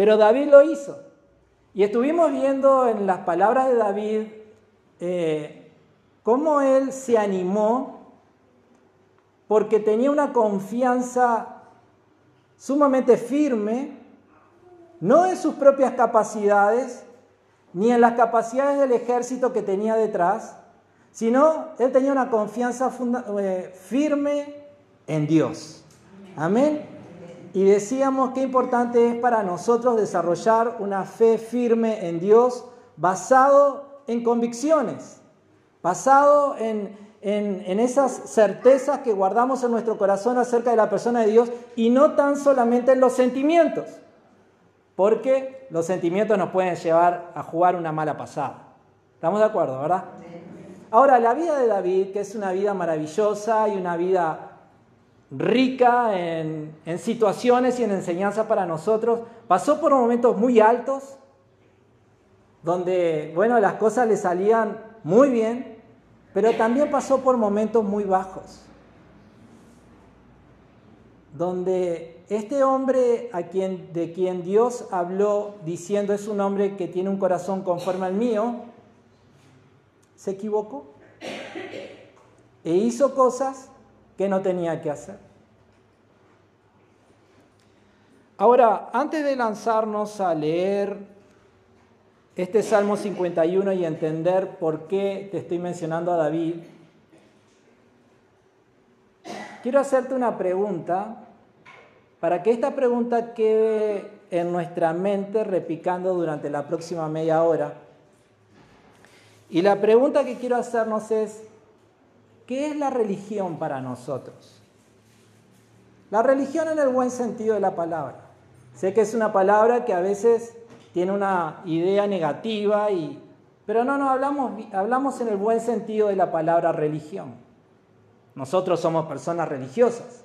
Pero David lo hizo. Y estuvimos viendo en las palabras de David eh, cómo él se animó porque tenía una confianza sumamente firme, no en sus propias capacidades, ni en las capacidades del ejército que tenía detrás, sino él tenía una confianza eh, firme en Dios. Amén. Y decíamos qué importante es para nosotros desarrollar una fe firme en Dios basado en convicciones, basado en, en, esas certezas que guardamos en nuestro corazón acerca de la persona de Dios y no tan solamente en los sentimientos, porque los sentimientos nos pueden llevar a jugar una mala pasada. ¿Estamos de acuerdo, verdad? Ahora, la vida de David, que es una vida maravillosa y una vida rica en, situaciones y en enseñanza para nosotros. Pasó por momentos muy altos, donde, bueno, las cosas le salían muy bien, pero también pasó por momentos muy bajos, donde este hombre a quien, de quien Dios habló diciendo es un hombre que tiene un corazón conforme al mío, se equivocó e hizo cosas que no tenía que hacer. Ahora, antes de lanzarnos a leer este Salmo 51 y entender por qué te estoy mencionando a David, quiero hacerte una pregunta para que esta pregunta quede en nuestra mente repicando durante la próxima media hora. Y la pregunta que quiero hacernos es, ¿Qué es la religión para nosotros? La religión en el buen sentido de la palabra. Sé que es una palabra que a veces tiene una idea negativa, y, pero no, no, hablamos, hablamos en el buen sentido de la palabra religión. Nosotros somos personas religiosas.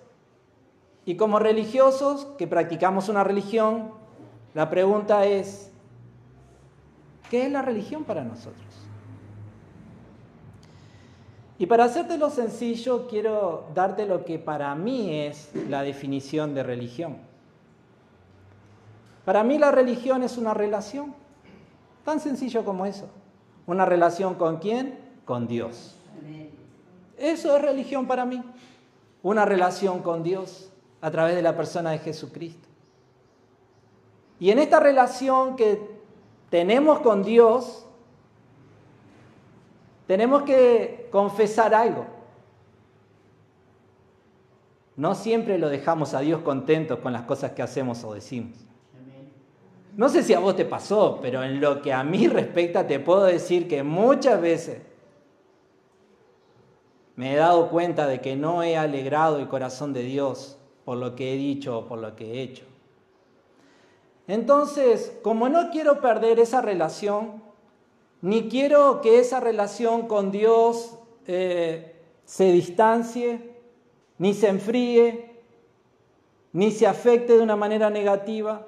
Y como religiosos que practicamos una religión, la pregunta es, ¿qué es la religión para nosotros? Y para hacértelo sencillo, quiero darte lo que para mí es la definición de religión. Para mí la religión es una relación, tan sencillo como eso. ¿Una relación con quién? Con Dios. Eso es religión para mí. Una relación con Dios a través de la persona de Jesucristo. Y en esta relación que tenemos con Dios, tenemos que confesar algo. No siempre lo dejamos a Dios contento con las cosas que hacemos o decimos. No sé si a vos te pasó, pero en lo que a mí respecta te puedo decir que muchas veces me he dado cuenta de que no he alegrado el corazón de Dios por lo que he dicho o por lo que he hecho. Entonces, como no quiero perder esa relación, ni quiero que esa relación con Dios eh, se distancie, ni se enfríe, ni se afecte de una manera negativa.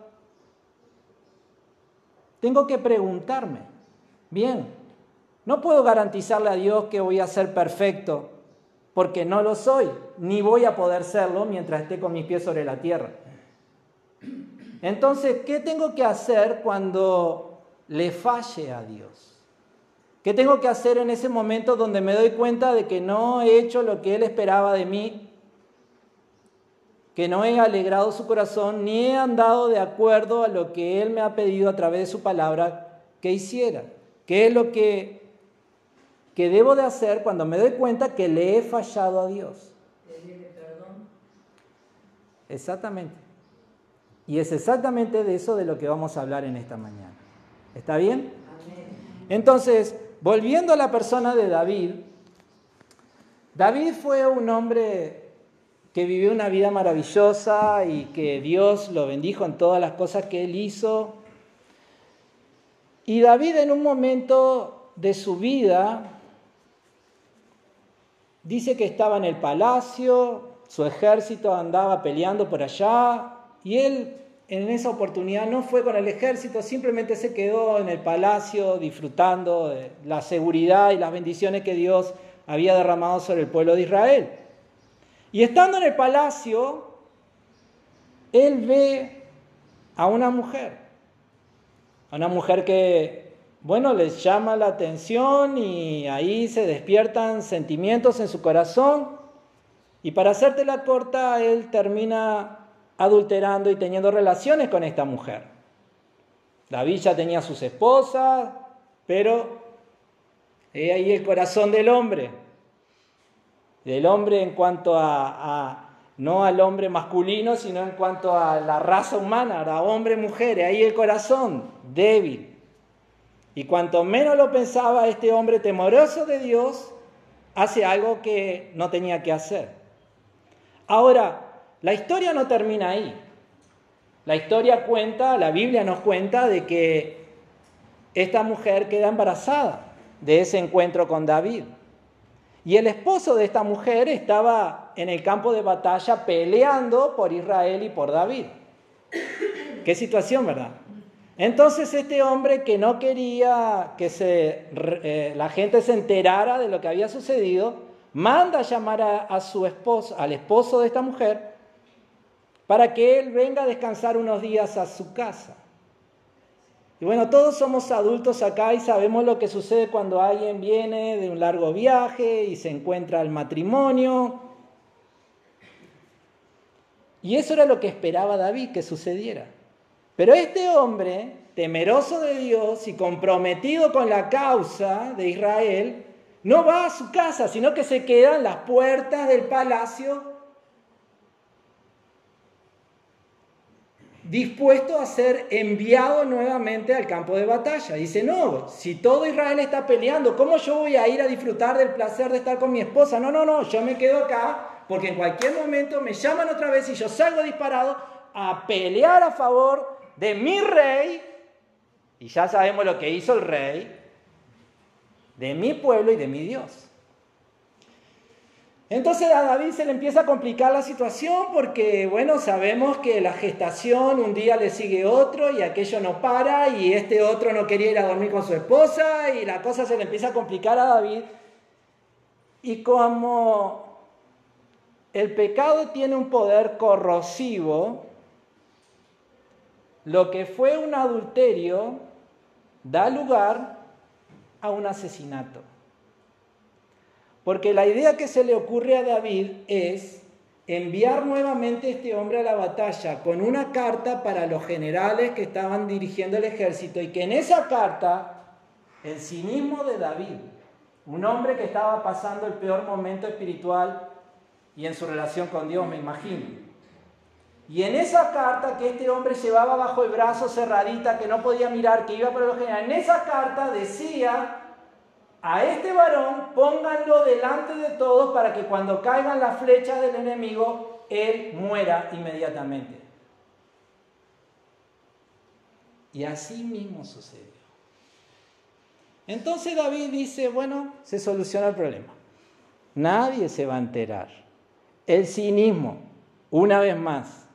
Tengo que preguntarme, bien, no puedo garantizarle a Dios que voy a ser perfecto, porque no lo soy, ni voy a poder serlo mientras esté con mis pies sobre la tierra. Entonces, ¿qué tengo que hacer cuando le falle a Dios? ¿Qué tengo que hacer en ese momento donde me doy cuenta de que no he hecho lo que Él esperaba de mí? Que no he alegrado su corazón ni he andado de acuerdo a lo que Él me ha pedido a través de su palabra que hiciera. ¿Qué es lo que, que debo de hacer cuando me doy cuenta que le he fallado a Dios? Exactamente. Y es exactamente de eso de lo que vamos a hablar en esta mañana. ¿Está bien? Entonces, volviendo a la persona de David, David fue un hombre que vivió una vida maravillosa y que Dios lo bendijo en todas las cosas que él hizo. Y David en un momento de su vida dice que estaba en el palacio, su ejército andaba peleando por allá y él en esa oportunidad no fue con el ejército, simplemente se quedó en el palacio disfrutando de la seguridad y las bendiciones que Dios había derramado sobre el pueblo de Israel. Y estando en el palacio, él ve a una mujer a una mujer que, bueno, les llama la atención y ahí se despiertan sentimientos en su corazón. Y para hacértela corta, él termina adulterando y teniendo relaciones con esta mujer. David ya tenía sus esposas, pero ahí el corazón del hombre. Del hombre en cuanto a, no al hombre masculino, sino en cuanto a la raza humana, a hombre, mujer, ahí el corazón débil. Y cuanto menos lo pensaba este hombre temoroso de Dios, hace algo que no tenía que hacer. Ahora, la historia no termina ahí. La historia cuenta, la Biblia nos cuenta de que esta mujer queda embarazada de ese encuentro con David. Y el esposo de esta mujer estaba en el campo de batalla peleando por Israel y por David. Qué situación, ¿verdad? Entonces este hombre que no quería que se, eh, la gente se enterara de lo que había sucedido, manda a llamar a su esposo, al esposo de esta mujer, para que él venga a descansar unos días a su casa. Y bueno, todos somos adultos acá y sabemos lo que sucede cuando alguien viene de un largo viaje y se encuentra al matrimonio. Y eso era lo que esperaba David que sucediera. Pero este hombre, temeroso de Dios y comprometido con la causa de Israel, no va a su casa, sino que se queda en las puertas del palacio dispuesto a ser enviado nuevamente al campo de batalla. Dice, no, si todo Israel está peleando, ¿cómo yo voy a ir a disfrutar del placer de estar con mi esposa? No, no, no, yo me quedo acá porque en cualquier momento me llaman otra vez y yo salgo disparado a pelear a favor de mi rey, y ya sabemos lo que hizo el rey, de mi pueblo y de mi Dios. Entonces a David se le empieza a complicar la situación porque, bueno, sabemos que la gestación un día le sigue otro y aquello no para y este otro no quería ir a dormir con su esposa y la cosa se le empieza a complicar a David. Y como el pecado tiene un poder corrosivo, lo que fue un adulterio da lugar a un asesinato. Porque la idea que se le ocurre a David es enviar nuevamente a este hombre a la batalla con una carta para los generales que estaban dirigiendo el ejército y que en esa carta el cinismo de David, un hombre que estaba pasando el peor momento espiritual y en su relación con Dios, me imagino. Y en esa carta que este hombre llevaba bajo el brazo cerradita, que no podía mirar, que iba por los generales, en esa carta decía a este varón pónganlo delante de todos para que cuando caigan las flechas del enemigo, él muera inmediatamente. Y así mismo sucedió. Entonces David dice, bueno, se soluciona el problema. Nadie se va a enterar. El cinismo, una vez más,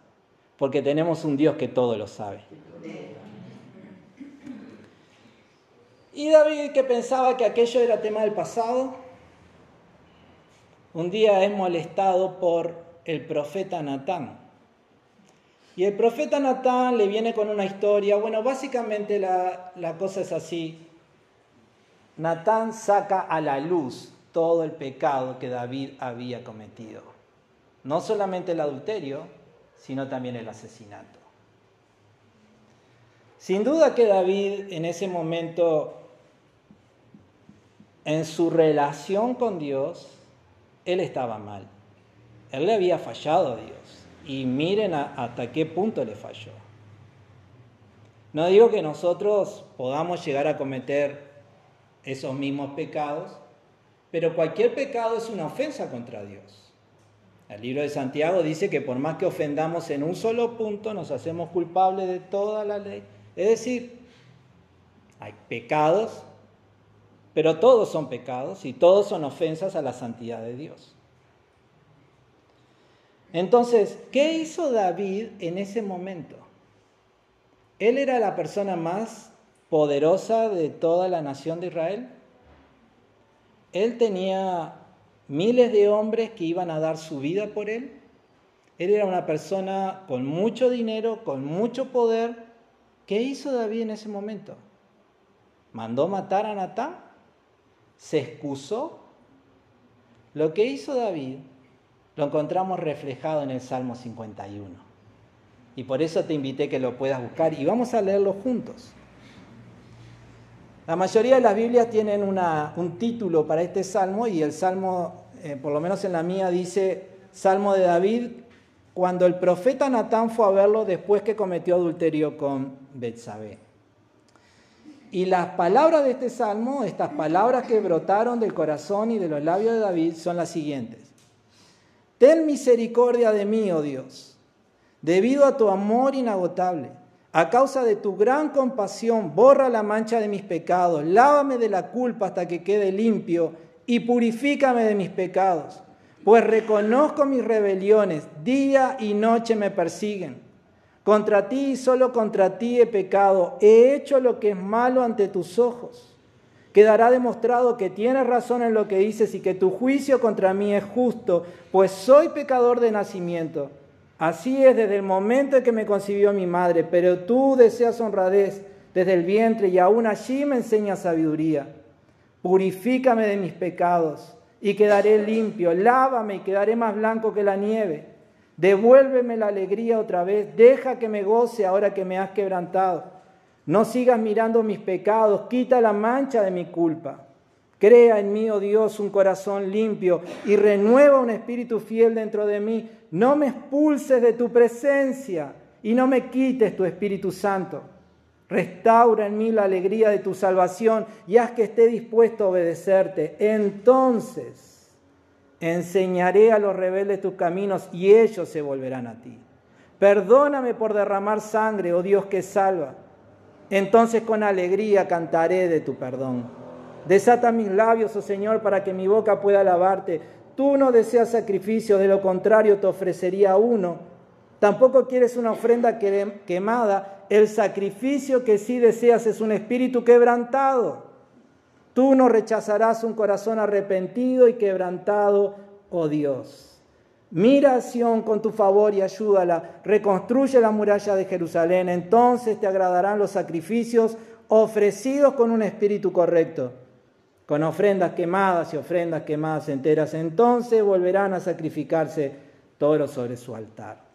porque tenemos un Dios que todo lo sabe. Y David, que pensaba que aquello era tema del pasado, un día es molestado por el profeta Natán. Y el profeta Natán le viene con una historia. Bueno, básicamente la, la cosa es así. Natán saca a la luz todo el pecado que David había cometido. No solamente el adulterio, sino también el asesinato. Sin duda que David en ese momento en su relación con Dios, él estaba mal. Él le había fallado a Dios. Y miren hasta qué punto le falló. No digo que nosotros podamos llegar a cometer esos mismos pecados, pero cualquier pecado es una ofensa contra Dios. El libro de Santiago dice que por más que ofendamos en un solo punto, nos hacemos culpables de toda la ley. Es decir, hay pecados pero todos son pecados y todos son ofensas a la santidad de Dios. Entonces, ¿qué hizo David en ese momento? Él era la persona más poderosa de toda la nación de Israel. Él tenía miles de hombres que iban a dar su vida por él. Él era una persona con mucho dinero, con mucho poder, ¿Qué hizo David en ese momento? ¿Mandó matar a Natán? ¿Se excusó? Lo que hizo David lo encontramos reflejado en el Salmo 51. Y por eso te invité que lo puedas buscar y vamos a leerlo juntos. La mayoría de las Biblias tienen un título para este salmo y el salmo, eh, por lo menos en la mía, dice Salmo de David cuando el profeta Natán fue a verlo después que cometió adulterio con Betsabé. Y las palabras de este salmo, estas palabras que brotaron del corazón y de los labios de David son las siguientes. Ten misericordia de mí, oh Dios, debido a tu amor inagotable. A causa de tu gran compasión, borra la mancha de mis pecados, lávame de la culpa hasta que quede limpio y purifícame de mis pecados pues reconozco mis rebeliones, día y noche me persiguen. Contra ti y solo contra ti he pecado, he hecho lo que es malo ante tus ojos. Quedará demostrado que tienes razón en lo que dices y que tu juicio contra mí es justo, pues soy pecador de nacimiento. Así es desde el momento en que me concibió mi madre, pero tú deseas honradez desde el vientre y aún allí me enseñas sabiduría. Purifícame de mis pecados y quedaré limpio. Lávame y quedaré más blanco que la nieve. Devuélveme la alegría otra vez. Deja que me goce ahora que me has quebrantado. No sigas mirando mis pecados. Quita la mancha de mi culpa. Crea en mí, oh Dios, un corazón limpio y renueva un espíritu fiel dentro de mí. No me expulses de tu presencia y no me quites tu Espíritu Santo. Restaura en mí la alegría de tu salvación y haz que esté dispuesto a obedecerte. Entonces enseñaré a los rebeldes tus caminos y ellos se volverán a ti. Perdóname por derramar sangre, oh Dios que salva. Entonces con alegría cantaré de tu perdón. Desata mis labios, oh Señor, para que mi boca pueda alabarte. Tú no deseas sacrificio, de lo contrario te ofrecería uno Tampoco quieres una ofrenda quemada. El sacrificio que sí deseas es un espíritu quebrantado. Tú no rechazarás un corazón arrepentido y quebrantado, oh Dios. Mira a Sión con tu favor y ayúdala. Reconstruye la muralla de Jerusalén. Entonces te agradarán los sacrificios ofrecidos con un espíritu correcto, con ofrendas quemadas y ofrendas quemadas enteras. Entonces volverán a sacrificarse toros sobre su altar.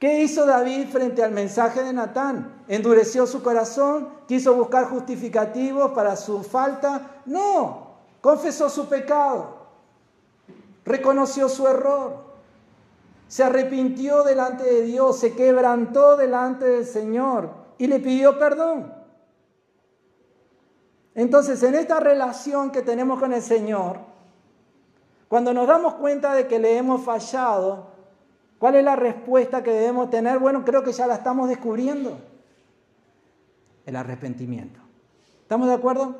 ¿Qué hizo David frente al mensaje de Natán? ¿Endureció su corazón? ¿Quiso buscar justificativos para su falta? No, confesó su pecado, reconoció su error, se arrepintió delante de Dios, se quebrantó delante del Señor y le pidió perdón. Entonces, en esta relación que tenemos con el Señor, cuando nos damos cuenta de que le hemos fallado, ¿Cuál es la respuesta que debemos tener? Bueno, creo que ya la estamos descubriendo. El arrepentimiento. ¿Estamos de acuerdo?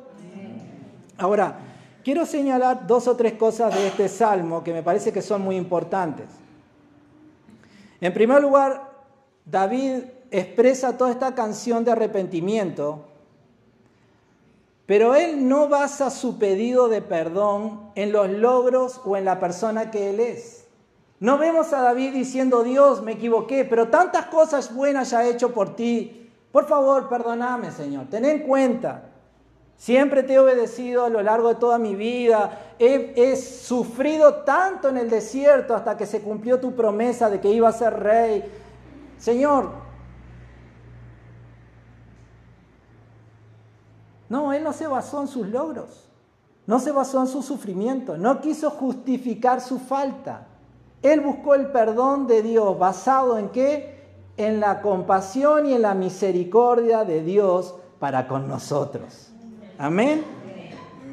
Ahora, quiero señalar dos o tres cosas de este salmo que me parece que son muy importantes. En primer lugar, David expresa toda esta canción de arrepentimiento, pero él no basa su pedido de perdón en los logros o en la persona que él es. No vemos a David diciendo, Dios, me equivoqué, pero tantas cosas buenas ya he hecho por ti. Por favor, perdóname, Señor. Ten en cuenta. Siempre te he obedecido a lo largo de toda mi vida. He, he, sufrido tanto en el desierto hasta que se cumplió tu promesa de que iba a ser rey. Señor, no, él no se basó en sus logros. No se basó en su sufrimiento. No quiso justificar su falta. Él buscó el perdón de Dios basado en qué? En la compasión y en la misericordia de Dios para con nosotros. Amén.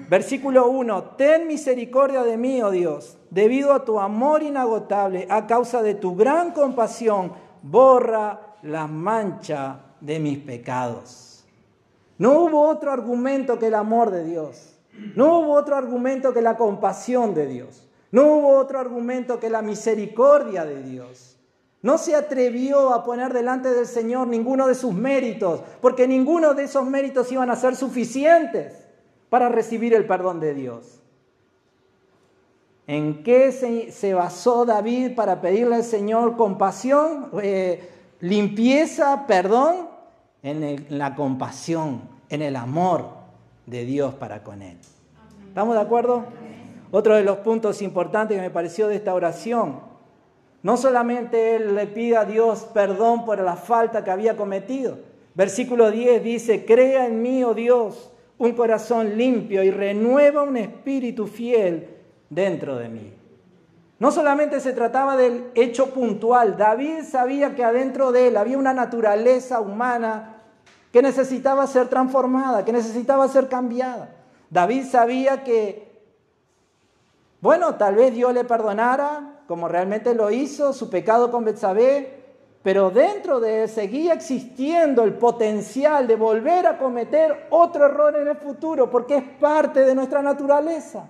Versículo 1, ten misericordia de mí, oh Dios, debido a tu amor inagotable, a causa de tu gran compasión, borra la mancha de mis pecados. No hubo otro argumento que el amor de Dios. No hubo otro argumento que la compasión de Dios. No hubo otro argumento que la misericordia de Dios. No se atrevió a poner delante del Señor ninguno de sus méritos, porque ninguno de esos méritos iban a ser suficientes para recibir el perdón de Dios. ¿En qué se, basó David para pedirle al Señor compasión, eh, limpieza, perdón? en, la compasión, en el amor de Dios para con él. ¿Estamos de acuerdo? Otro de los puntos importantes que me pareció de esta oración, no solamente él le pide a Dios perdón por la falta que había cometido. Versículo 10 dice, crea en mí, oh Dios, un corazón limpio y renueva un espíritu fiel dentro de mí. No solamente se trataba del hecho puntual, David sabía que adentro de él había una naturaleza humana que necesitaba ser transformada, que necesitaba ser cambiada. David sabía que, bueno, tal vez Dios le perdonara, como realmente lo hizo, su pecado con Betsabé, pero dentro de él seguía existiendo el potencial de volver a cometer otro error en el futuro, porque es parte de nuestra naturaleza.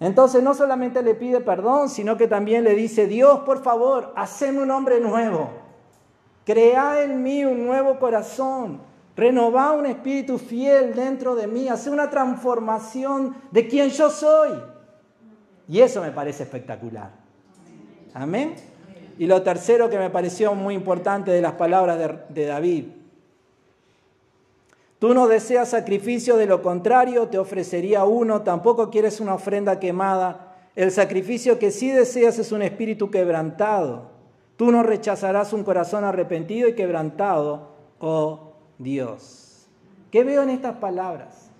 Entonces no solamente le pide perdón, sino que también le dice, Dios, por favor, haceme un hombre nuevo. Crea en mí un nuevo corazón. Renová un espíritu fiel dentro de mí. Hace una transformación de quien yo soy. Y eso me parece espectacular. Amén. Y lo tercero que me pareció muy importante de las palabras de, David Tú no deseas sacrificio, de lo contrario te ofrecería uno, tampoco quieres una ofrenda quemada. El sacrificio que sí deseas es un espíritu quebrantado. Tú no rechazarás un corazón arrepentido y quebrantado, oh Dios. ¿Qué veo en estas palabras?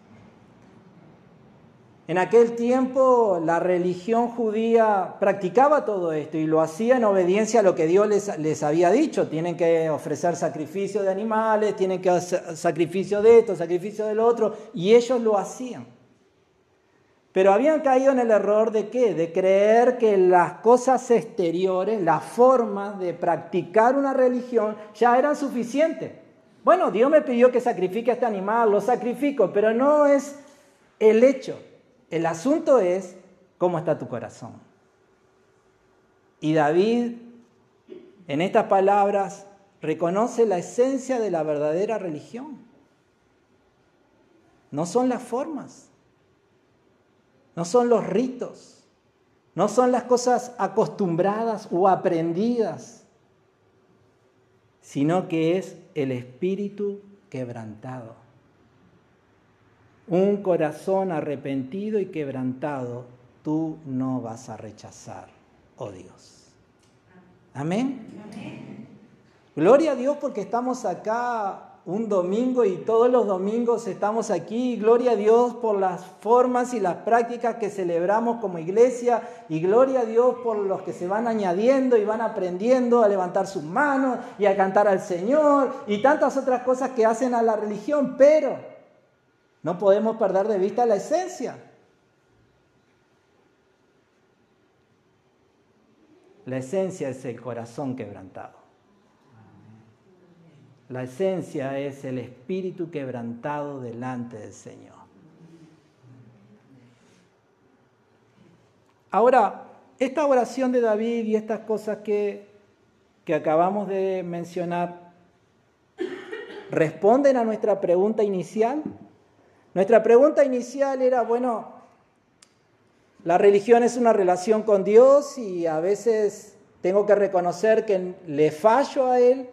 En aquel tiempo la religión judía practicaba todo esto y lo hacía en obediencia a lo que Dios les, había dicho. Tienen que ofrecer sacrificio de animales, tienen que hacer sacrificio de esto, sacrificio del otro, y ellos lo hacían. Pero habían caído en el error de qué? De creer que las cosas exteriores, las formas de practicar una religión ya eran suficientes. Bueno, Dios me pidió que sacrifique a este animal, lo sacrifico, pero no es el hecho. El asunto es cómo está tu corazón. Y David, en estas palabras, reconoce la esencia de la verdadera religión. No son las formas, no son los ritos, no son las cosas acostumbradas o aprendidas, sino que es el espíritu quebrantado un corazón arrepentido y quebrantado, tú no vas a rechazar, oh Dios. Amén. Gloria a Dios porque estamos acá un domingo y todos los domingos estamos aquí. Gloria a Dios por las formas y las prácticas que celebramos como iglesia. Y gloria a Dios por los que se van añadiendo y van aprendiendo a levantar sus manos y a cantar al Señor y tantas otras cosas que hacen a la religión. Pero no podemos perder de vista la esencia. La esencia es el corazón quebrantado. La esencia es el espíritu quebrantado delante del Señor. Ahora, esta oración de David y estas cosas que, que acabamos de mencionar, ¿responden a nuestra pregunta inicial? Nuestra pregunta inicial era, bueno, la religión es una relación con Dios y a veces tengo que reconocer que le fallo a Él.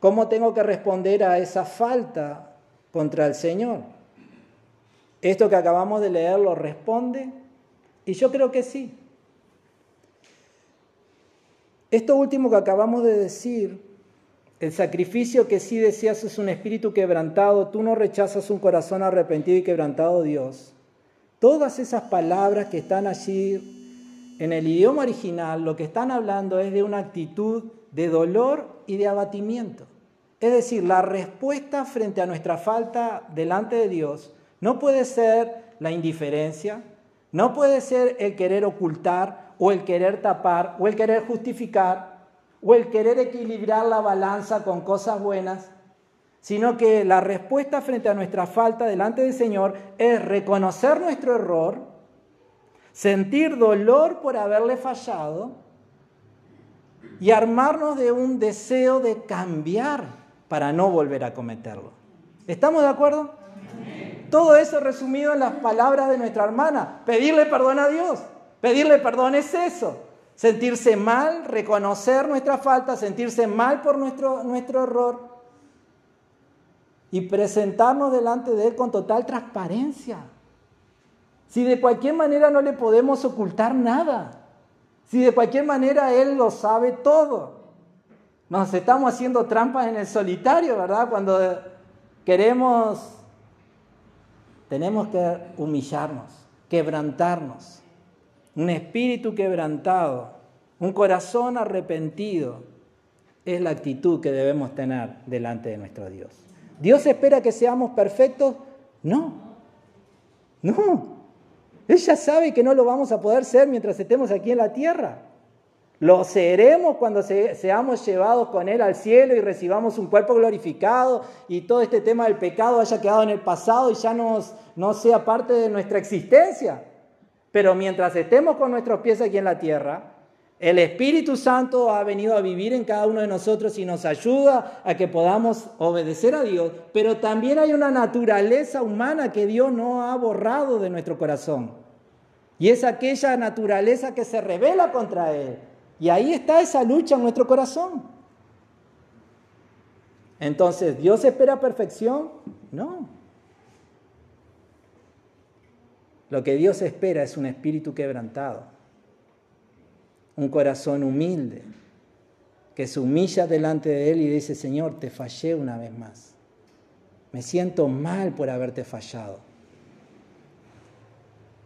¿Cómo tengo que responder a esa falta contra el Señor? Esto que acabamos de leer lo responde y yo creo que sí. Esto último que acabamos de decir el sacrificio que sí deseas es un espíritu quebrantado, tú no rechazas un corazón arrepentido y quebrantado, Dios. Todas esas palabras que están allí en el idioma original, lo que están hablando es de una actitud de dolor y de abatimiento. Es decir, la respuesta frente a nuestra falta delante de Dios no puede ser la indiferencia, no puede ser el querer ocultar o el querer tapar o el querer justificar, o el querer equilibrar la balanza con cosas buenas, sino que la respuesta frente a nuestra falta delante del Señor es reconocer nuestro error, sentir dolor por haberle fallado y armarnos de un deseo de cambiar para no volver a cometerlo. ¿Estamos de acuerdo? Todo eso resumido en las palabras de nuestra hermana. Pedirle perdón a Dios. Pedirle perdón es eso. sentirse mal, reconocer nuestra falta, sentirse mal por nuestro, nuestro error y presentarnos delante de Él con total transparencia. Si de cualquier manera no le podemos ocultar nada, si de cualquier manera Él lo sabe todo, nos estamos haciendo trampas en el solitario, ¿verdad? Cuando queremos, tenemos que humillarnos, quebrantarnos un espíritu quebrantado, un corazón arrepentido, es la actitud que debemos tener delante de nuestro Dios. ¿Dios espera que seamos perfectos? No, no. Él ya sabe que no lo vamos a poder ser mientras estemos aquí en la tierra. Lo seremos cuando seamos llevados con Él al cielo y recibamos un cuerpo glorificado y todo este tema del pecado haya quedado en el pasado y ya no sea parte de nuestra existencia. Pero mientras estemos con nuestros pies aquí en la tierra, el Espíritu Santo ha venido a vivir en cada uno de nosotros y nos ayuda a que podamos obedecer a Dios, pero también hay una naturaleza humana que Dios no ha borrado de nuestro corazón. Y es aquella naturaleza que se revela contra Él. Y ahí está esa lucha en nuestro corazón. Entonces, ¿Dios espera perfección? No. Lo que Dios espera es un espíritu quebrantado, un corazón humilde, que se humilla delante de Él y dice, Señor, te fallé una vez más. Me siento mal por haberte fallado.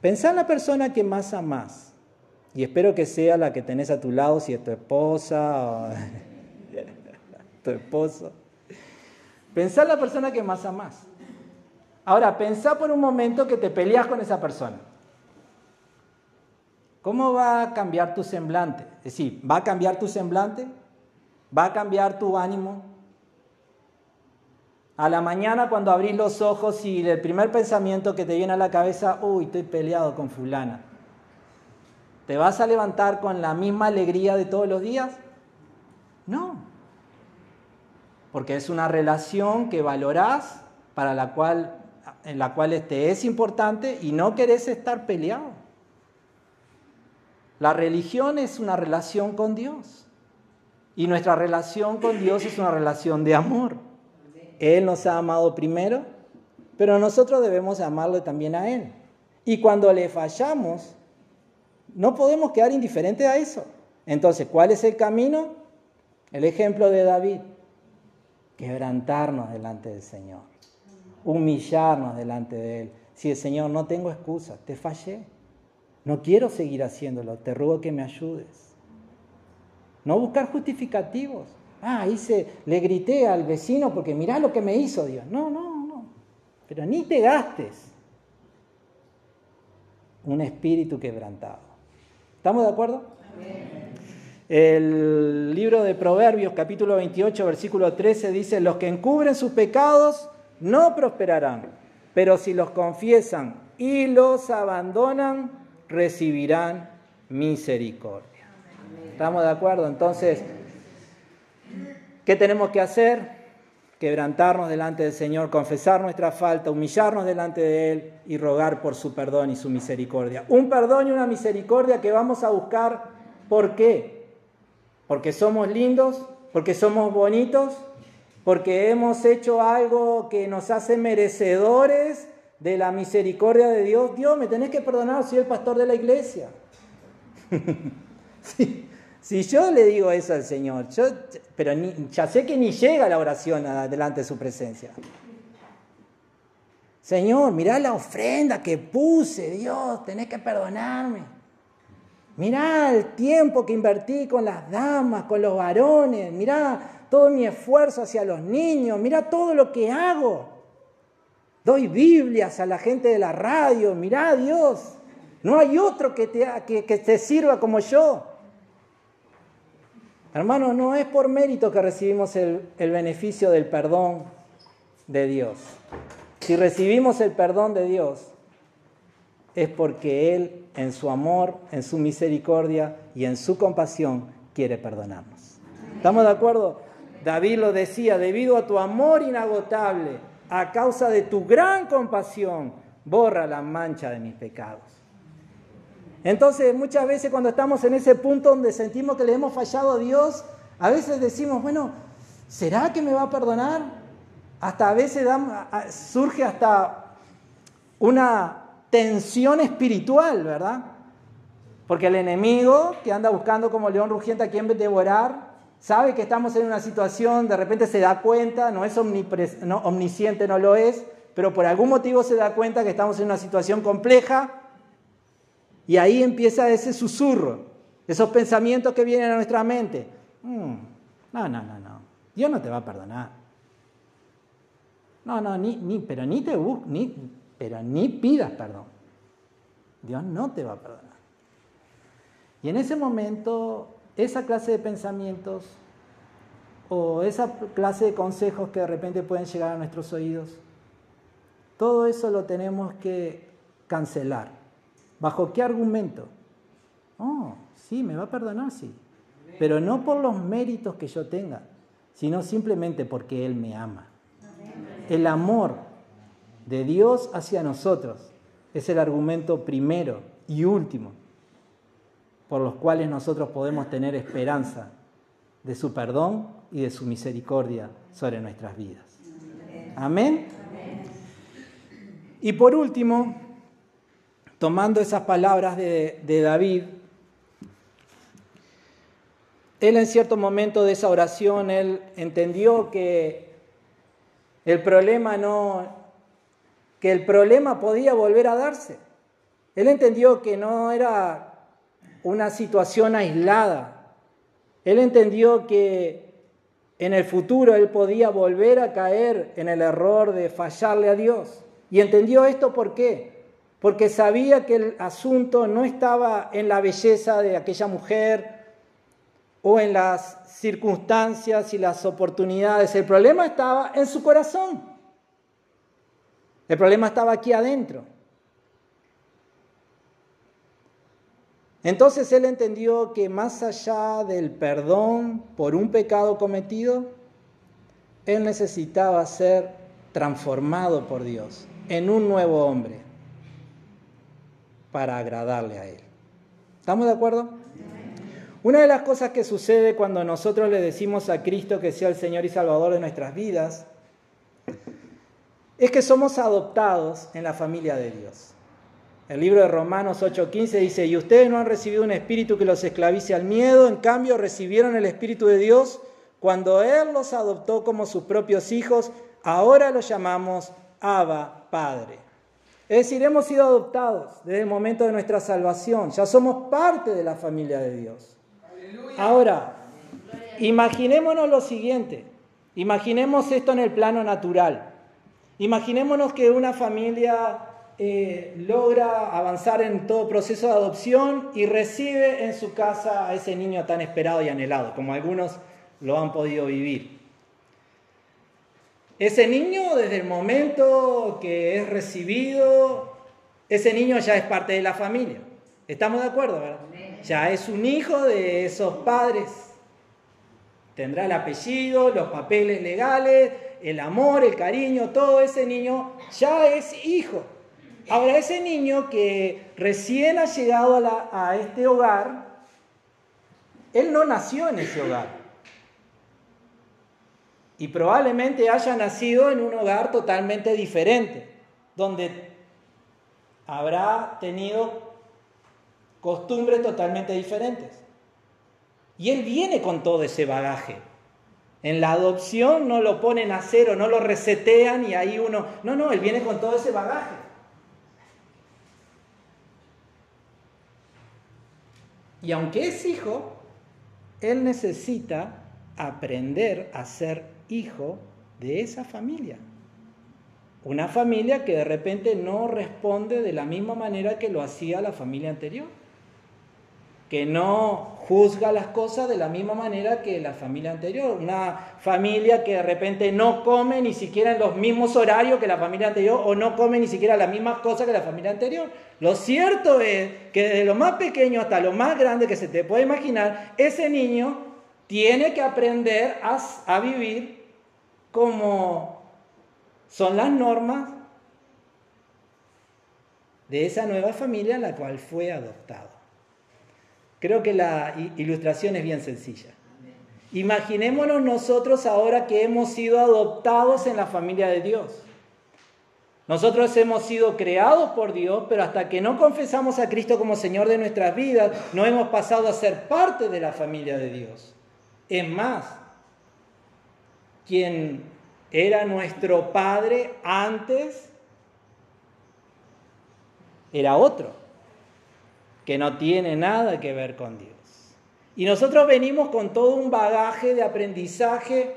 Pensá en la persona que más amás. Y espero que sea la que tenés a tu lado, si es tu esposa o tu esposo. Pensá en la persona que más amás. Ahora, pensá por un momento que te peleas con esa persona. ¿Cómo va a cambiar tu semblante? Es decir, ¿va a cambiar tu semblante? ¿Va a cambiar tu ánimo? A la mañana cuando abrís los ojos y el primer pensamiento que te viene a la cabeza, uy, estoy peleado con fulana. ¿Te vas a levantar con la misma alegría de todos los días? No. Porque es una relación que valorás, para la cual en la cual este es importante y no querés estar peleado. La religión es una relación con Dios y nuestra relación con Dios es una relación de amor. Él nos ha amado primero, pero nosotros debemos amarlo también a Él. Y cuando le fallamos, no podemos quedar indiferentes a eso. Entonces, ¿cuál es el camino? El ejemplo de David, quebrantarnos delante del Señor humillarnos delante de Él. Si el Señor, no tengo excusa, te fallé. No quiero seguir haciéndolo, te ruego que me ayudes. No buscar justificativos. Ah, hice, le grité al vecino porque mirá lo que me hizo Dios. No, no, no. Pero ni te gastes un espíritu quebrantado. ¿Estamos de acuerdo? El libro de Proverbios, capítulo 28, versículo 13, dice, los que encubren sus pecados no prosperarán, pero si los confiesan y los abandonan, recibirán misericordia. ¿Estamos de acuerdo? Entonces, ¿qué tenemos que hacer? Quebrantarnos delante del Señor, confesar nuestra falta, humillarnos delante de Él y rogar por su perdón y su misericordia. Un perdón y una misericordia que vamos a buscar. ¿Por qué? Porque somos lindos, porque somos bonitos, porque hemos hecho algo que nos hace merecedores de la misericordia de Dios. Dios, me tenés que perdonar, soy el pastor de la iglesia. si, yo le digo eso al Señor, yo, pero ya sé que ni llega la oración delante de su presencia. Señor, mirá la ofrenda que puse, Dios, tenés que perdonarme. Mirá el tiempo que invertí con las damas, con los varones, mirá todo mi esfuerzo hacia los niños, mira todo lo que hago. Doy Biblias a la gente de la radio, mira Dios, no hay otro que te, que, te sirva como yo. Hermano, no es por mérito que recibimos el, el beneficio del perdón de Dios. Si recibimos el perdón de Dios, es porque Él en su amor, en su misericordia y en su compasión quiere perdonarnos. ¿Estamos de acuerdo? David lo decía, debido a tu amor inagotable, a causa de tu gran compasión, borra la mancha de mis pecados. Entonces, muchas veces cuando estamos en ese punto donde sentimos que le hemos fallado a Dios, a veces decimos, bueno, ¿será que me va a perdonar? Hasta a veces surge hasta una tensión espiritual, ¿verdad? Porque el enemigo que anda buscando como león rugiente a quien devorar, sabe que estamos en una situación, de repente se da cuenta, no es omnisciente, no lo es, pero por algún motivo se da cuenta que estamos en una situación compleja y ahí empieza ese susurro, esos pensamientos que vienen a nuestra mente. Mm, no, no, no, no, Dios no te va a perdonar. No, no, ni, ni, pero ni te ni, pero ni pidas perdón. Dios no te va a perdonar. Y en ese momento esa clase de pensamientos o esa clase de consejos que de repente pueden llegar a nuestros oídos, todo eso lo tenemos que cancelar. ¿Bajo qué argumento? Oh, sí, me va a perdonar, sí. Pero no por los méritos que yo tenga, sino simplemente porque Él me ama. El amor de Dios hacia nosotros es el argumento primero y último por los cuales nosotros podemos tener esperanza de su perdón y de su misericordia sobre nuestras vidas. Amén. Y por último, tomando esas palabras de, David, él en cierto momento de esa oración, él entendió que el problema no, que el problema podía volver a darse. Él entendió que no era una situación aislada. Él entendió que en el futuro él podía volver a caer en el error de fallarle a Dios. Y entendió esto por qué? Porque sabía que el asunto no estaba en la belleza de aquella mujer o en las circunstancias y las oportunidades. El problema estaba en su corazón. El problema estaba aquí adentro. Entonces él entendió que más allá del perdón por un pecado cometido, él necesitaba ser transformado por Dios en un nuevo hombre para agradarle a Él. ¿Estamos de acuerdo? Una de las cosas que sucede cuando nosotros le decimos a Cristo que sea el Señor y Salvador de nuestras vidas es que somos adoptados en la familia de Dios. El libro de Romanos 8:15 dice, y ustedes no han recibido un espíritu que los esclavice al miedo, en cambio recibieron el espíritu de Dios cuando Él los adoptó como sus propios hijos, ahora los llamamos Abba, Padre. Es decir, hemos sido adoptados desde el momento de nuestra salvación, ya somos parte de la familia de Dios. Ahora, imaginémonos lo siguiente, imaginemos esto en el plano natural, imaginémonos que una familia eh, logra avanzar en todo proceso de adopción y recibe en su casa a ese niño tan esperado y anhelado, como algunos lo han podido vivir. Ese niño, desde el momento que es recibido, ese niño ya es parte de la familia. ¿Estamos de acuerdo? Ya es un hijo de esos padres. Tendrá el apellido, los papeles legales, el amor, el cariño, todo ese niño ya es hijo. Ahora, ese niño que recién ha llegado a, este hogar, él no nació en ese hogar. Y probablemente haya nacido en un hogar totalmente diferente, donde habrá tenido costumbres totalmente diferentes. Y él viene con todo ese bagaje. En la adopción no lo ponen a cero, no lo resetean y ahí uno... No, no, él viene con todo ese bagaje. Y aunque es hijo, él necesita aprender a ser hijo de esa familia. Una familia que de repente no responde de la misma manera que lo hacía la familia anterior que no juzga las cosas de la misma manera que la familia anterior. Una familia que de repente no come ni siquiera en los mismos horarios que la familia anterior o no come ni siquiera las mismas cosas que la familia anterior. Lo cierto es que desde lo más pequeño hasta lo más grande que se te puede imaginar, ese niño tiene que aprender a, vivir como son las normas de esa nueva familia en la cual fue adoptado. Creo que la ilustración es bien sencilla. Imaginémonos nosotros ahora que hemos sido adoptados en la familia de Dios. Nosotros hemos sido creados por Dios, pero hasta que no confesamos a Cristo como Señor de nuestras vidas, no hemos pasado a ser parte de la familia de Dios. Es más, quien era nuestro Padre antes era otro, que no tiene nada que ver con Dios. Y nosotros venimos con todo un bagaje de aprendizaje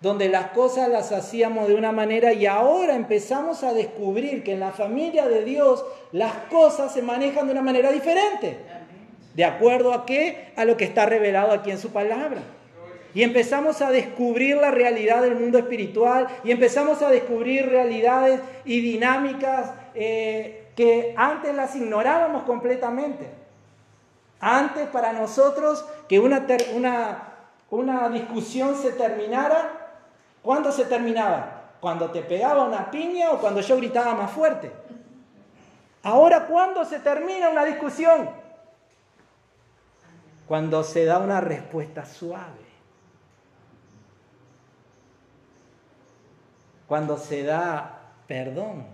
donde las cosas las hacíamos de una manera y ahora empezamos a descubrir que en la familia de Dios las cosas se manejan de una manera diferente. ¿De acuerdo a qué? A lo que está revelado aquí en su palabra. Y empezamos a descubrir la realidad del mundo espiritual y empezamos a descubrir realidades y dinámicas eh, que antes las ignorábamos completamente. Antes para nosotros que una, una, una discusión se terminara ¿Cuándo se terminaba? ¿Cuando te pegaba una piña o cuando yo gritaba más fuerte? Ahora, ¿cuándo se termina una discusión? Cuando se da una respuesta suave. Cuando se da perdón.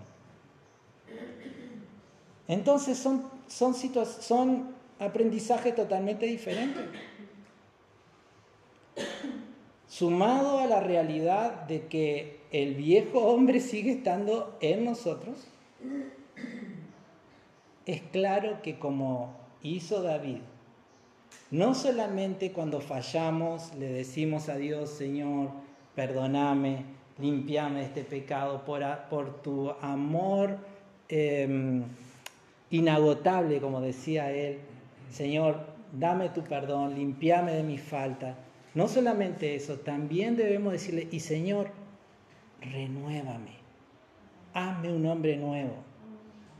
Entonces son, son, son aprendizajes totalmente diferentes sumado a la realidad de que el viejo hombre sigue estando en nosotros, es claro que como hizo David, no solamente cuando fallamos le decimos a Dios, Señor, perdóname, limpiame este pecado por, tu amor em, inagotable, como decía él, Señor, dame tu perdón, limpiame de mis faltas no solamente eso, también debemos decirle, y Señor, renuévame, hazme un hombre nuevo,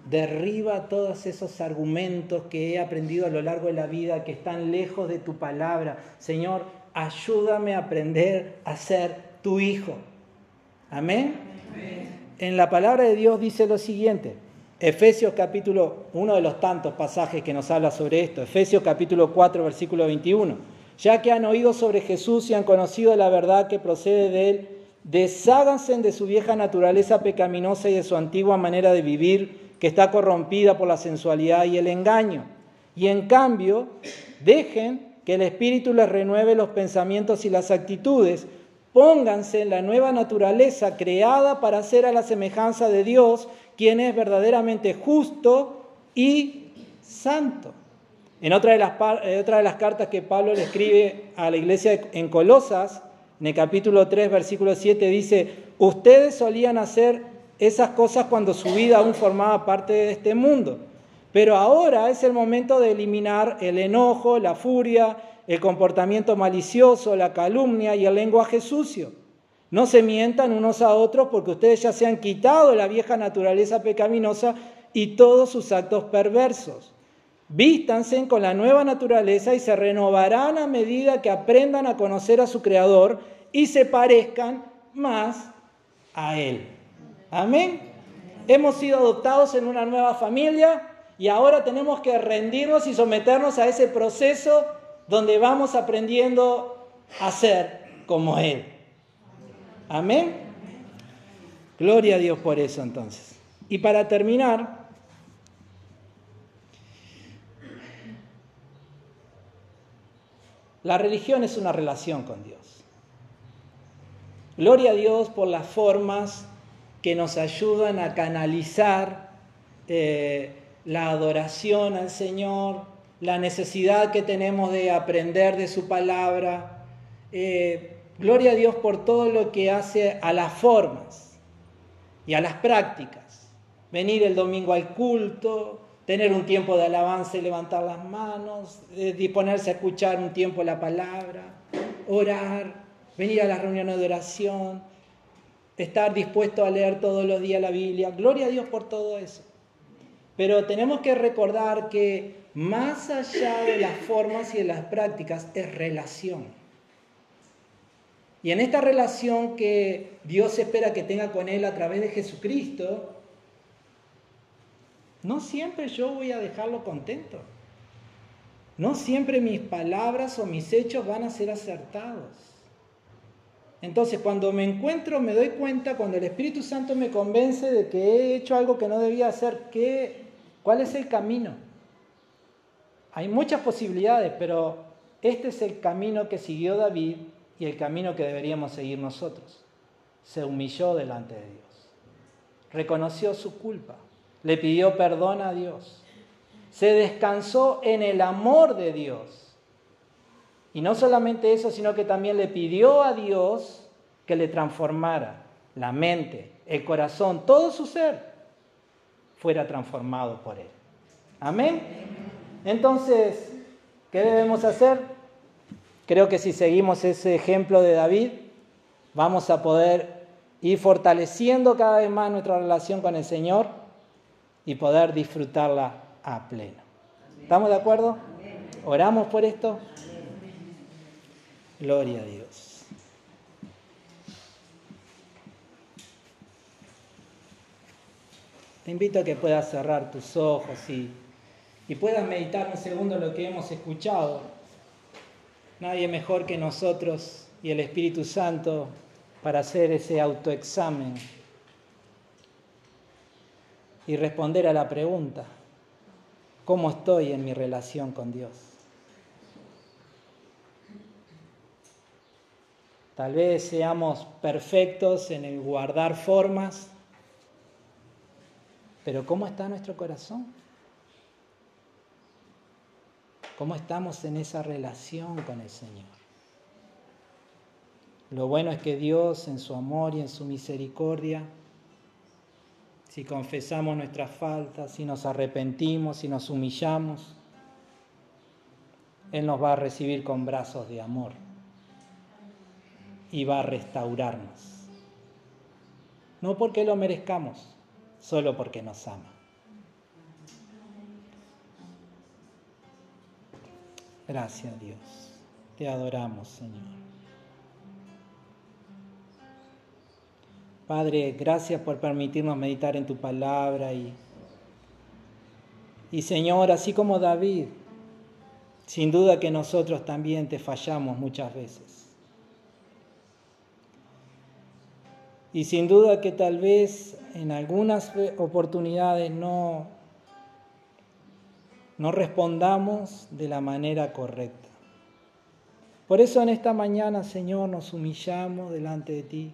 derriba todos esos argumentos que he aprendido a lo largo de la vida que están lejos de tu palabra. Señor, ayúdame a aprender a ser tu hijo. Amén. En la palabra de Dios dice lo siguiente. Efesios capítulo, uno de los tantos pasajes que nos habla sobre esto, Efesios capítulo 4, versículo 21 ya que han oído sobre Jesús y han conocido la verdad que procede de él, desháganse de su vieja naturaleza pecaminosa y de su antigua manera de vivir, que está corrompida por la sensualidad y el engaño. Y en cambio, dejen que el Espíritu les renueve los pensamientos y las actitudes. Pónganse en la nueva naturaleza creada para ser a la semejanza de Dios, quien es verdaderamente justo y santo. En otra de, las, eh, otra de las cartas que Pablo le escribe a la iglesia en Colosas, en el capítulo 3, versículo 7, dice, ustedes solían hacer esas cosas cuando su vida aún formaba parte de este mundo, pero ahora es el momento de eliminar el enojo, la furia, el comportamiento malicioso, la calumnia y el lenguaje sucio. No se mientan unos a otros porque ustedes ya se han quitado la vieja naturaleza pecaminosa y todos sus actos perversos. Vístanse con la nueva naturaleza y se renovarán a medida que aprendan a conocer a su Creador y se parezcan más a Él. Amén. Hemos sido adoptados en una nueva familia y ahora tenemos que rendirnos y someternos a ese proceso donde vamos aprendiendo a ser como Él. Amén. Gloria a Dios por eso entonces. Y para terminar, La religión es una relación con Dios. Gloria a Dios por las formas que nos ayudan a canalizar eh, la adoración al Señor, la necesidad que tenemos de aprender de su palabra. Eh, gloria a Dios por todo lo que hace a las formas y a las prácticas. Venir el domingo al culto, tener un tiempo de alabanza y levantar las manos, disponerse a escuchar un tiempo la palabra, orar, venir a las reuniones de oración, estar dispuesto a leer todos los días la Biblia. Gloria a Dios por todo eso. Pero tenemos que recordar que más allá de las formas y de las prácticas es relación. Y en esta relación que Dios espera que tenga con Él a través de Jesucristo, no siempre yo voy a dejarlo contento. no siempre mis palabras o mis hechos van a ser acertados. Entonces, cuando me encuentro, me doy cuenta, cuando el Espíritu Santo me convence de que he hecho algo que no debía hacer, ¿qué, ¿cuál es el camino? Hay muchas posibilidades, pero este es el camino que siguió David y el camino que deberíamos seguir nosotros. Se humilló delante de Dios, reconoció su culpa, le pidió perdón a Dios, se descansó en el amor de Dios y no solamente eso, sino que también le pidió a Dios que le transformara la mente, el corazón, todo su ser fuera transformado por él. Amén. Entonces, ¿qué debemos hacer? Creo que si seguimos ese ejemplo de David, vamos a poder ir fortaleciendo cada vez más nuestra relación con el Señor y poder disfrutarla a pleno. ¿Estamos de acuerdo? ¿Oramos por esto? Gloria a Dios. Te invito a que puedas cerrar tus ojos y, y puedas meditar un segundo lo que hemos escuchado. Nadie mejor que nosotros y el Espíritu Santo para hacer ese autoexamen y responder a la pregunta, ¿cómo estoy en mi relación con Dios? Tal vez seamos perfectos en el guardar formas, pero ¿cómo está nuestro corazón? ¿Cómo estamos en esa relación con el Señor? Lo bueno es que Dios en su amor y en su misericordia, si confesamos nuestras faltas, si nos arrepentimos, si nos humillamos, Él nos va a recibir con brazos de amor y va a restaurarnos. No porque lo merezcamos, solo porque nos ama. Gracias Dios. Te adoramos, Señor. Padre, gracias por permitirnos meditar en tu palabra y, y Señor, así como David, sin duda que nosotros también te fallamos muchas veces. Y sin duda que tal vez en algunas oportunidades no, no respondamos de la manera correcta. Por eso en esta mañana, Señor, nos humillamos delante de ti.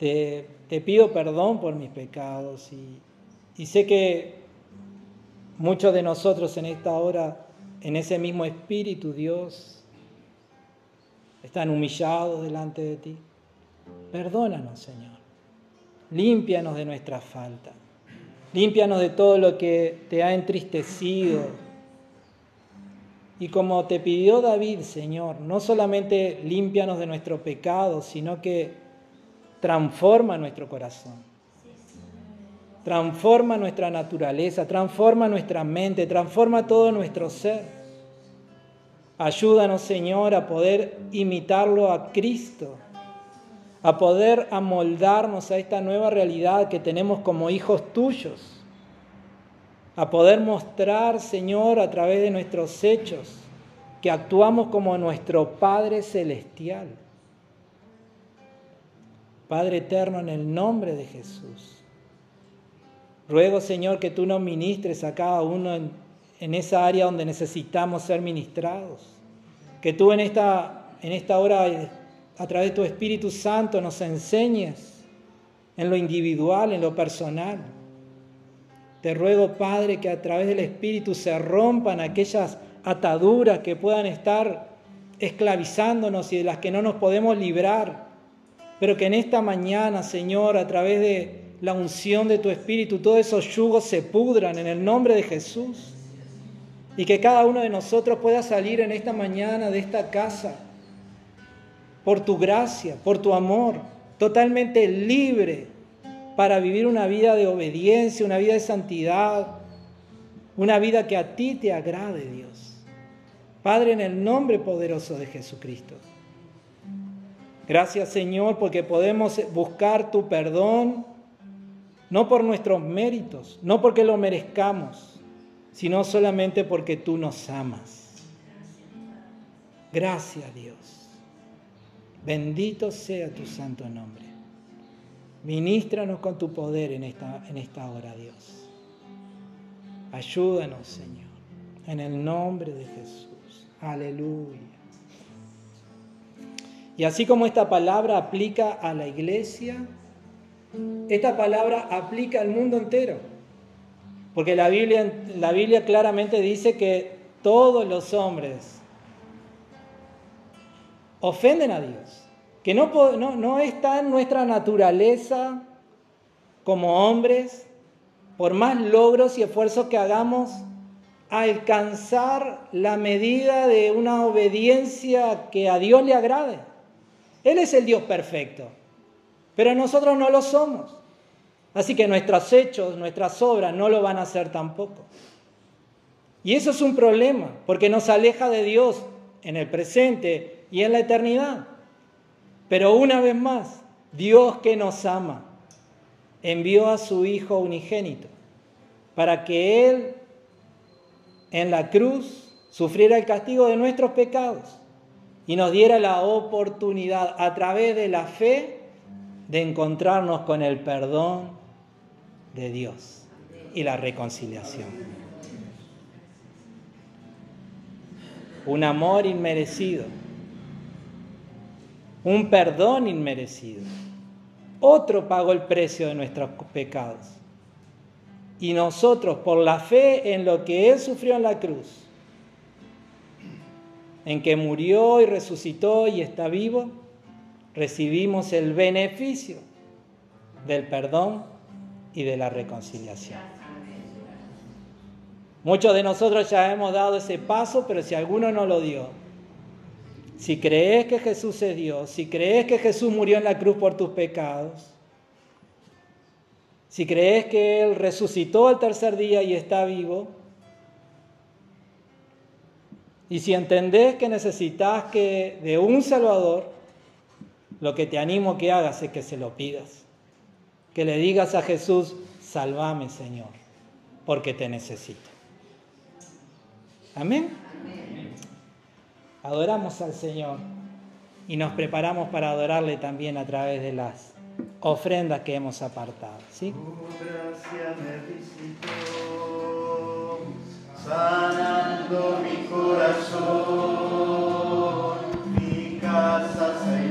Te, te pido perdón por mis pecados y, y sé que muchos de nosotros en esta hora, en ese mismo espíritu, Dios, están humillados delante de ti. Perdónanos, Señor. Límpianos de nuestra falta. Límpianos de todo lo que te ha entristecido. Y como te pidió David, Señor, no solamente límpianos de nuestro pecado, sino que transforma nuestro corazón. Transforma nuestra naturaleza, transforma nuestra mente, transforma todo nuestro ser. Ayúdanos, Señor, a poder imitarlo a Cristo a poder amoldarnos a esta nueva realidad que tenemos como hijos tuyos, a poder mostrar, Señor, a través de nuestros hechos, que actuamos como nuestro Padre Celestial. Padre Eterno, en el nombre de Jesús. Ruego, Señor, que tú nos ministres a cada uno en, esa área donde necesitamos ser ministrados. Que tú en esta, en esta hora a través de tu Espíritu Santo nos enseñes en lo individual, en lo personal. Te ruego, Padre, que a través del Espíritu se rompan aquellas ataduras que puedan estar esclavizándonos y de las que no nos podemos librar, pero que en esta mañana, Señor, a través de la unción de tu Espíritu, todos esos yugos se pudran en el nombre de Jesús y que cada uno de nosotros pueda salir en esta mañana de esta casa por tu gracia, por tu amor, totalmente libre para vivir una vida de obediencia, una vida de santidad, una vida que a ti te agrade, Dios. Padre, en el nombre poderoso de Jesucristo. Gracias, Señor, porque podemos buscar tu perdón, no por nuestros méritos, no porque lo merezcamos, sino solamente porque tú nos amas. Gracias Dios. Bendito sea tu santo nombre. Ministranos con tu poder en esta, en esta hora, Dios. Ayúdanos, Señor, en el nombre de Jesús. Aleluya. Y así como esta palabra aplica a la iglesia, esta palabra aplica al mundo entero. Porque la Biblia, la Biblia claramente dice que todos los hombres ofenden a Dios. Que no, está en nuestra naturaleza como hombres, por más logros y esfuerzos que hagamos, alcanzar la medida de una obediencia que a Dios le agrade. Él es el Dios perfecto, pero nosotros no lo somos. Así que nuestros hechos, nuestras obras no lo van a hacer tampoco. Y eso es un problema, porque nos aleja de Dios en el presente y en la eternidad. Pero una vez más, Dios que nos ama, envió a su Hijo unigénito para que Él en la cruz sufriera el castigo de nuestros pecados y nos diera la oportunidad a través de la fe de encontrarnos con el perdón de Dios y la reconciliación. Un amor inmerecido, un perdón inmerecido. Otro pagó el precio de nuestros pecados. Y nosotros, por la fe en lo que Él sufrió en la cruz, en que murió y resucitó y está vivo, recibimos el beneficio del perdón y de la reconciliación. Muchos de nosotros ya hemos dado ese paso, pero si alguno no lo dio, si crees que Jesús es Dios, si crees que Jesús murió en la cruz por tus pecados, si crees que Él resucitó al tercer día y está vivo, y si entendés que necesitas que de un Salvador, lo que te animo que hagas es que se lo pidas que le digas a Jesús, sálvame Señor, porque te necesito. Amén adoramos al Señor y nos preparamos para adorarle también a través de las ofrendas que hemos apartado. sanando mi corazón, mi casa se